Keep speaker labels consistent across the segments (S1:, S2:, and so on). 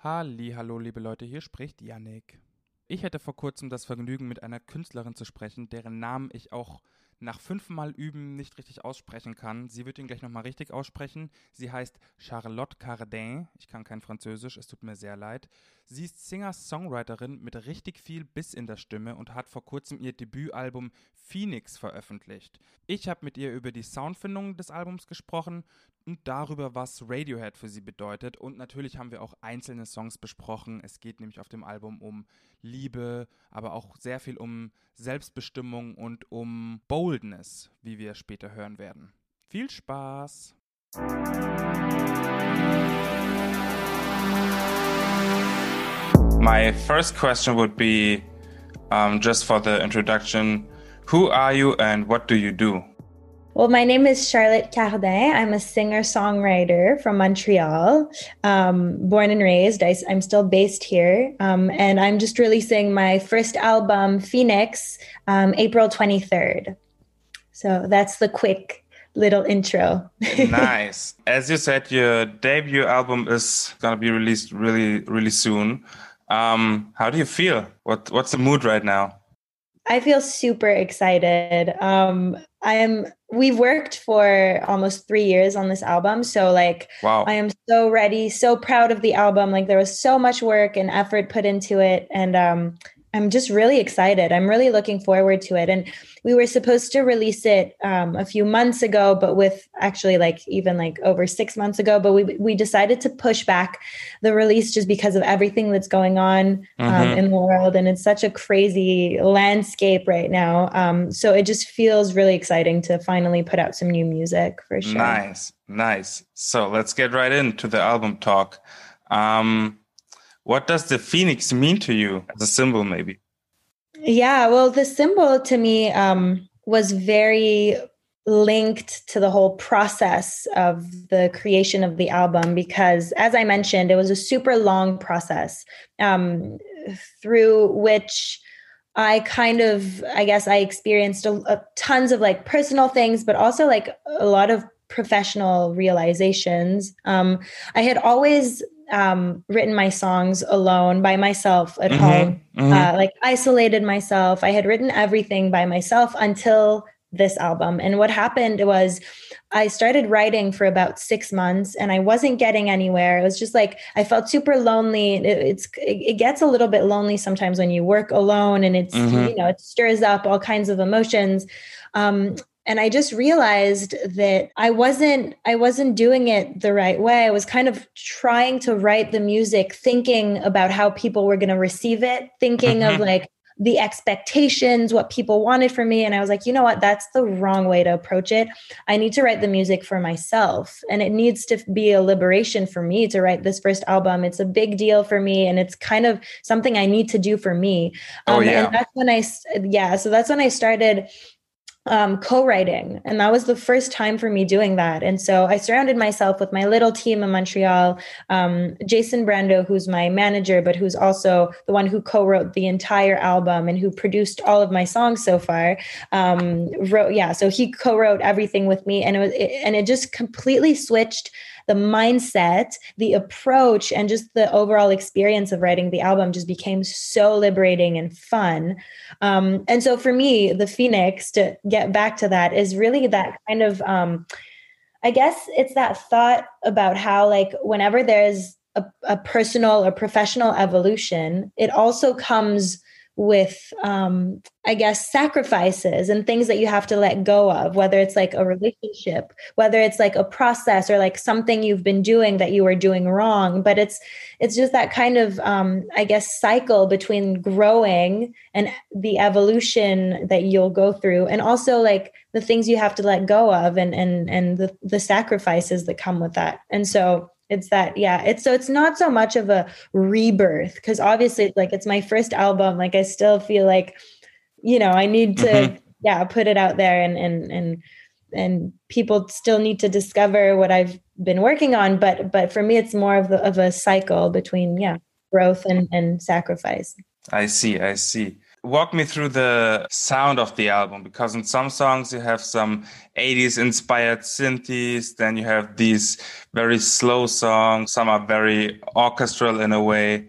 S1: Hallo, liebe Leute, hier spricht Yannick. Ich hatte vor kurzem das Vergnügen, mit einer Künstlerin zu sprechen, deren Namen ich auch nach fünfmal Üben nicht richtig aussprechen kann. Sie wird ihn gleich nochmal richtig aussprechen. Sie heißt Charlotte Cardin. Ich kann kein Französisch, es tut mir sehr leid. Sie ist Singer-Songwriterin mit richtig viel Biss in der Stimme und hat vor kurzem ihr Debütalbum Phoenix veröffentlicht. Ich habe mit ihr über die Soundfindung des Albums gesprochen und darüber, was Radiohead für sie bedeutet. Und natürlich haben wir auch einzelne Songs besprochen. Es geht nämlich auf dem Album um Liebe, aber auch sehr viel um Selbstbestimmung und um Boldness, wie wir später hören werden. Viel Spaß! My first question would be um, just for the introduction Who are you and what do you do?
S2: Well, my name is Charlotte Cardin. I'm a singer songwriter from Montreal, um, born and raised. I, am still based here. Um, and I'm just releasing my first album, Phoenix, um, April 23rd. So that's the quick little intro.
S1: nice. As you said, your debut album is going to be released really, really soon. Um, how do you feel? What, what's the mood right now?
S2: I feel super excited. Um, I am. We've worked for almost three years on this album, so like, wow. I am so ready, so proud of the album. Like, there was so much work and effort put into it, and um, I'm just really excited. I'm really looking forward to it. And we were supposed to release it um, a few months ago, but with actually like even like over six months ago. But we we decided to push back the release just because of everything that's going on um, mm-hmm. in the world, and it's such a crazy landscape right now. Um, so it just feels really exciting to finally put out some new music for sure.
S1: Nice, nice. So let's get right into the album talk. Um, what does the phoenix mean to you as a symbol, maybe?
S2: Yeah, well, the symbol to me um, was very linked to the whole process of the creation of the album because, as I mentioned, it was a super long process um, through which I kind of, I guess, I experienced a, a, tons of like personal things, but also like a lot of professional realizations. Um, I had always um, written my songs alone by myself at mm-hmm, home, mm-hmm. Uh, like isolated myself. I had written everything by myself until this album. And what happened was I started writing for about six months and I wasn't getting anywhere. It was just like I felt super lonely. It, it's it, gets a little bit lonely sometimes when you work alone and it's mm-hmm. you know it stirs up all kinds of emotions. Um, and i just realized that i wasn't i wasn't doing it the right way. I was kind of trying to write the music thinking about how people were going to receive it thinking mm-hmm. of like the expectations what people wanted from me. And i was like you know what? That's the wrong way to approach it. I need to write the music for myself. And it needs to be a liberation for me to write this first album. It's a big deal for me and it's kind of something i need to do for me.
S1: Oh, um, oh, yeah.
S2: and that's when i yeah so that's when i started um, co-writing. And that was the first time for me doing that. And so i surrounded myself with my little team in montreal um, jason brando who's my manager but who's also the one who co-wrote the entire album and who produced all of my songs so far. Um, wrote yeah so he co-wrote everything with me. And it was it, and it just completely switched the mindset, the approach, and just the overall experience of writing the album just became so liberating and fun. Um, and so for me, the Phoenix, to get back to that, is really that kind of, um, I guess it's that thought about how, like, whenever there's a, a personal or professional evolution, it also comes with um i guess sacrifices and things that you have to let go of whether it's like a relationship whether it's like a process or like something you've been doing that you were doing wrong. But it's it's just that kind of um i guess cycle between growing and the evolution that you'll go through and also like the things you have to let go of and and and the the sacrifices that come with that. And so it's that yeah it's so it's not so much of a rebirth because obviously like it's my first album like i still feel like you know i need to mm-hmm. yeah put it out there and and and and people still need to discover what i've been working on but but for me it's more of the of a cycle between yeah growth and and sacrifice
S1: i see i see walk me through the sound of the album because in some songs you have some 80s inspired synthes, then you have these very slow songs, some are very orchestral in a way.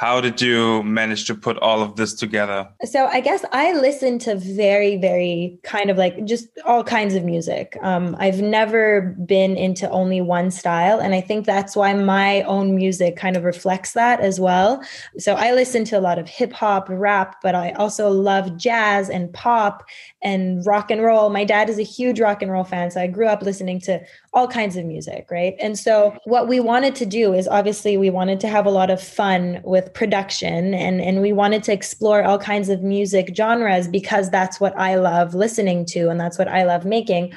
S1: How did you manage to put all of this together?
S2: So I guess I listen to very, very kind of like just all kinds of music. Um, I've never been into only one style. And I think that's why my own music kind of reflects that as well. So I listen to a lot of hip hop, rap, but I also love jazz and pop and rock and roll. My dad is a huge rock and roll fan. So I grew up listening to all kinds of music, right? And so what we wanted to do is obviously we wanted to have a lot of fun with production and, and we wanted to explore all kinds of music genres because that's what I love listening to and that's what I love making.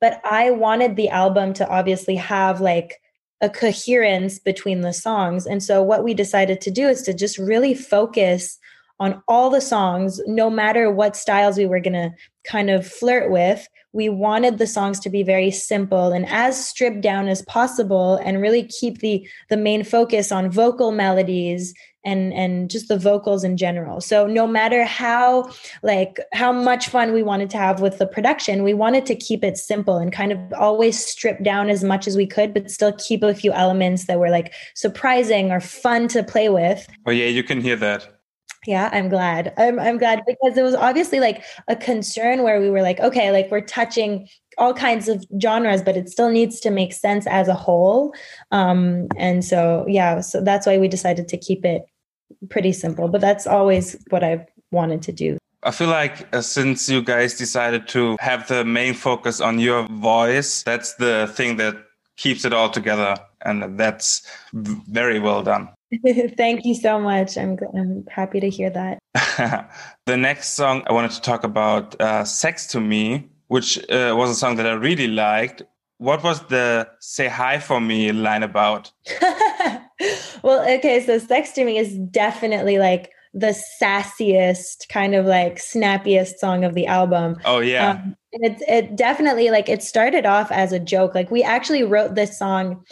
S2: But I wanted the album to obviously have like a coherence between the songs. And so what we decided to do is to just really focus on all the songs, no matter what styles we were going to kind of flirt with. We wanted the songs to be very simple and as stripped down as possible and really keep the the main focus on vocal melodies and and just the vocals in general. So no matter how like how much fun we wanted to have with the production, we wanted to keep it simple and kind of always strip down as much as we could but still keep a few elements that were like surprising or fun to play with.
S1: Oh yeah, you can hear that.
S2: Yeah, I'm glad. I'm I'm glad because it was obviously like a concern where we were like, okay, like we're touching all kinds of genres, but it still needs to make sense as a whole. Um, and so yeah, so that's why we decided to keep it pretty simple. But that's always what I've wanted to do.
S1: I feel like uh, since you guys decided to have the main focus on your voice, that's the thing that keeps it all together, and that's very well done.
S2: Thank you so much. I'm, I'm happy to hear that.
S1: the next song I wanted to talk about, uh, Sex to Me, which uh, was a song that I really liked. What was the Say Hi for Me line about?
S2: Well, okay, so Sex to Me is definitely like the sassiest, kind of like snappiest song of the album.
S1: Oh, yeah. Um,
S2: it, it definitely like it started off as a joke. Like we actually wrote this song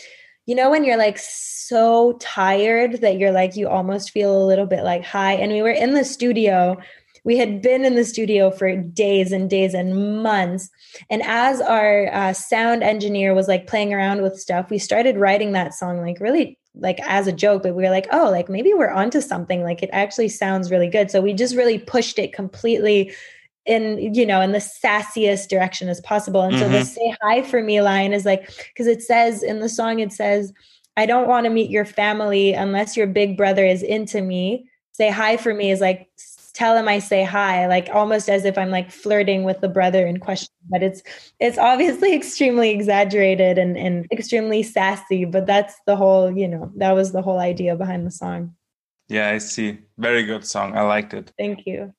S2: you know when you're like so tired that you're like you almost feel a little bit like high and we were in the studio we had been in the studio for days and days and months and as our uh, sound engineer was like playing around with stuff we started writing that song like really like as a joke but we were like oh like maybe we're onto something like it actually sounds really good so we just really pushed it completely in you know in the sassiest direction as possible and mm-hmm. so the mm-hmm. say hi for me line is like because it says in the song it says i don't want to meet your family unless your big brother is into me say hi for me is like tell him i say hi like almost as if i'm like flirting with the brother in question but it's it's obviously extremely exaggerated and, and extremely sassy but that's the whole you know that was the whole idea behind the song
S1: yeah i see very good song i liked it
S2: thank you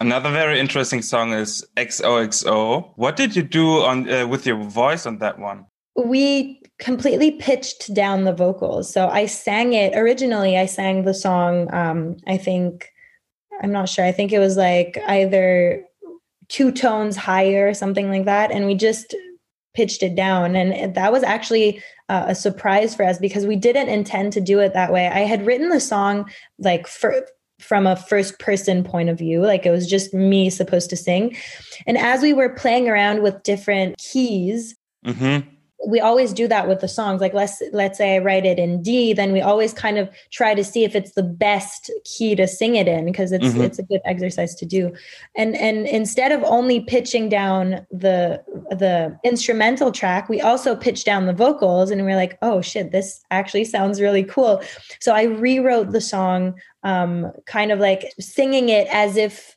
S1: Another very interesting song is XOXO. What did you do on uh, with your voice on that one?
S2: We completely pitched down the vocals. So I sang it originally. I sang the song. Um, I think I'm not sure. I think it was like either two tones higher, or something like that, and we just pitched it down. And that was actually uh, a surprise for us because we didn't intend to do it that way. I had written the song like for from a first person point of view like it was just me supposed to sing and as we were playing around with different keys mm-hmm we always do that with the songs. Like let's let's say i write it in d then we always kind of try to see if it's the best key to sing it in because it's mm-hmm. it's a good exercise to do. And and instead of only pitching down the the instrumental track we also pitch down the vocals and we're like oh shit this actually sounds really cool. So i rewrote the song um kind of like singing it as if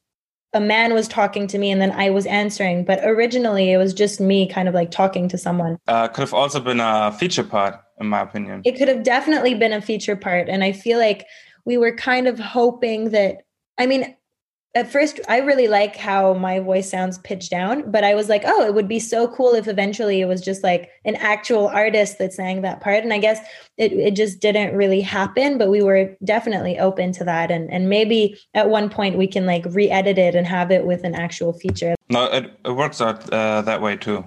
S2: a man was talking to me and then I was answering. But originally, it was just me kind of like talking to someone.
S1: Uh, could have also been a feature part, in my opinion.
S2: It could have definitely been a feature part. And I feel like we were kind of hoping that, I mean, at first I really like how my voice sounds pitched down, but I was like, oh, it would be so cool if eventually it was just like an actual artist that sang that part. And I guess it, it just didn't really happen, but we were definitely open to that. And and maybe at one point we can like re-edit it and have it with an actual feature.
S1: No, it, it works out uh, that way too.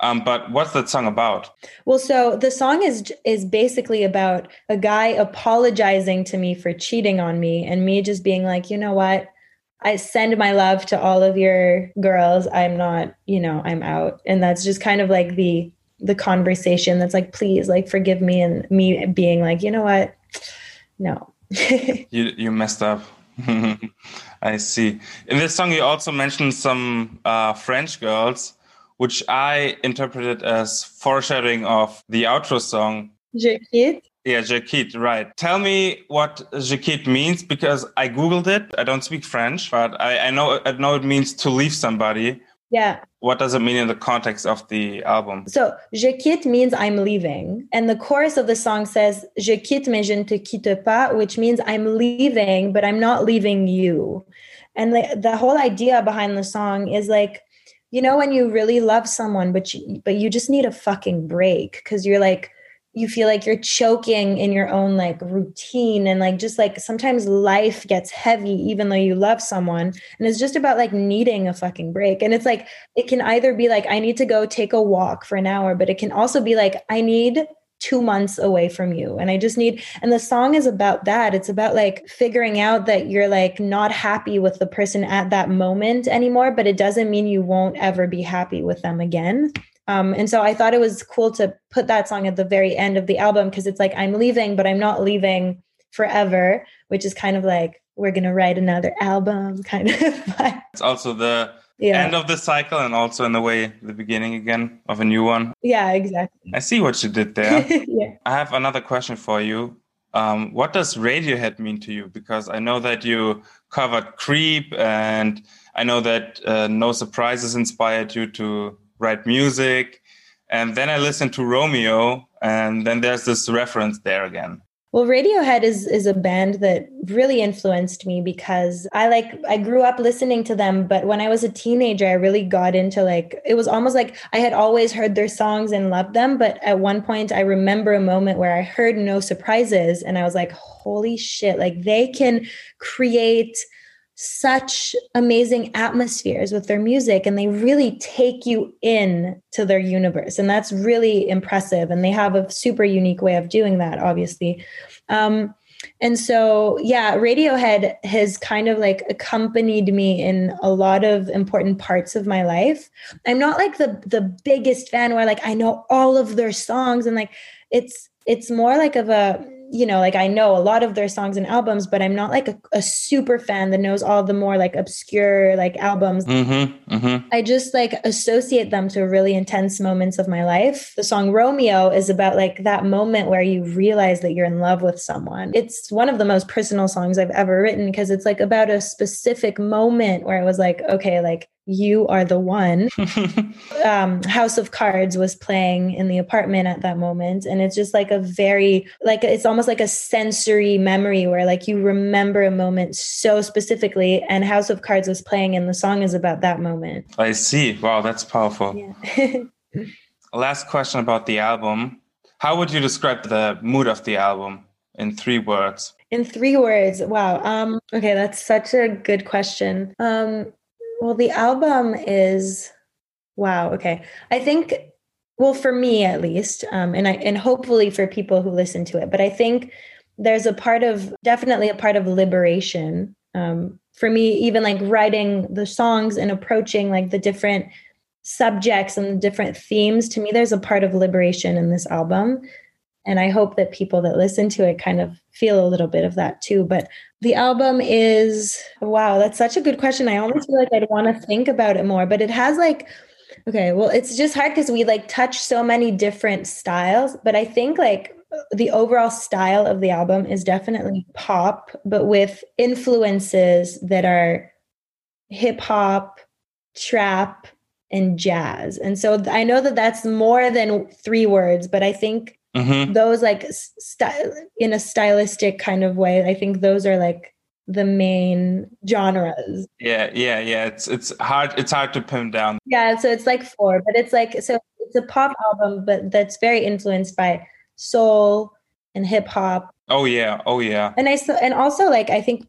S1: Um, but what's that song about?
S2: Well, so the song is is basically about a guy apologizing to me for cheating on me, and me just being like, you know what, I send my love to all of your girls. I'm not, you know, I'm out. And that's just kind of like the the conversation that's like, please, like forgive me and me being like, you know what? No.
S1: you you messed up. I see. In this song you also mentioned some uh, French girls, which I interpreted as foreshadowing of the outro song.
S2: Je quitte.
S1: Yeah, je quitte, right. Tell me what je quitte means because I Googled it. I don't speak French, but I, I know I know it means to leave somebody.
S2: Yeah.
S1: What does it mean in the context of the album?
S2: So, je quitte means I'm leaving. And the chorus of the song says, Je quitte mais je ne te quitte pas, which means I'm leaving, but I'm not leaving you. And the, the whole idea behind the song is like, you know, when you really love someone, but you, but you just need a fucking break because you're like, you feel like you're choking in your own like routine and like just like sometimes life gets heavy even though you love someone and it's just about like needing a fucking break and it's like it can either be like i need to go take a walk for an hour but it can also be like i need two months away from you and i just need and the song is about that. It's about like figuring out that you're like not happy with the person at that moment anymore but it doesn't mean you won't ever be happy with them again um, and so I thought it was cool to put that song at the very end of the album because it's like I'm leaving, but I'm not leaving forever, which is kind of like we're gonna write another album, kind of.
S1: it's also the yeah. end of the cycle, and also in a way the beginning again of a new one.
S2: Yeah, exactly.
S1: I see what you did there. yeah. I have another question for you. Um, what does Radiohead mean to you? Because I know that you covered Creep, and I know that uh, No Surprises inspired you to write music. And then I listened to Romeo, and then there's this reference there again.
S2: Well, Radiohead is is a band that really influenced me because I like I grew up listening to them, but when I was a teenager, I really got into like it was almost like I had always heard their songs and loved them, but at one point I remember a moment where I heard No Surprises and I was like, "Holy shit, like they can create such amazing atmospheres with their music and they really take you in to their universe and that's really impressive and they have a super unique way of doing that obviously. Um, and so yeah radiohead has kind of like accompanied me in a lot of important parts of my life. I'm not like the the biggest fan where like i know all of their songs and like it's it's more like of a you know, like I know a lot of their songs and albums, but I'm not like a, a super fan that knows all the more like obscure like albums. Mm-hmm, mm-hmm. I just like associate them to really intense moments of my life. The song Romeo is about like that moment where you realize that you're in love with someone. It's one of the most personal songs I've ever written because it's like about a specific moment where I was like, okay, like you are the one. um, House of Cards was playing in the apartment at that moment. And it's just like a very, like, it's almost like a sensory memory where, like, you remember a moment so specifically. And House of Cards was playing, and the song is about that moment.
S1: I see. Wow, that's powerful. Yeah. Last question about the album. How would you describe the mood of the album in three words?
S2: In three words. Wow. Um, okay, that's such a good question. Um, well, the album is wow. Okay, I think well for me at least, um, and I and hopefully for people who listen to it. But I think there's a part of definitely a part of liberation um, for me. Even like writing the songs and approaching like the different subjects and the different themes. To me, there's a part of liberation in this album and I hope that people that listen to it kind of feel a little bit of that too. But the album is wow, that's such a good question. I almost feel like I'd want to think about it more, but it has like okay, well, it's just hard because we like touch so many different styles, but I think like the overall style of the album is definitely pop, but with influences that are hip hop, trap, and jazz. And so I know that that's more than three words, but I think mm-hmm. those like st- in a stylistic kind of way i think those are like the main genres.
S1: Yeah yeah yeah. It's it's hard it's hard to pin down.
S2: Yeah so it's like four but it's like so it's a pop album but that's very influenced by soul and hip hop
S1: oh yeah oh yeah.
S2: And i and also like i think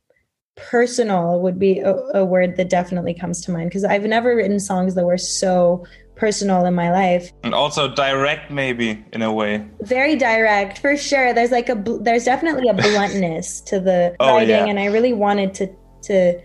S2: personal would be a, a word that definitely comes to mind because i've never written songs that were so personal in my life.
S1: And also direct maybe in a way.
S2: Very direct for sure. There's like a there's definitely a bluntness to the oh, writing yeah. and i really wanted to to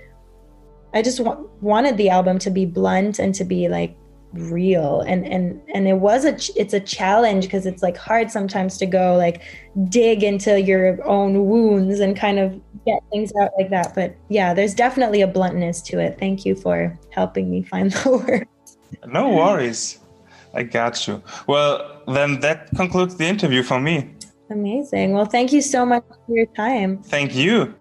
S2: I just wa- wanted the album to be blunt and to be like real. And and and it was a ch- it's a challenge because it's like hard sometimes to go like dig into your own wounds and kind of get things out like that. But yeah there's definitely a bluntness to it. Thank you for helping me find the words
S1: no worries. I got you. Well then that concludes the interview for me.
S2: Amazing. Well thank you so much for your time.
S1: Thank you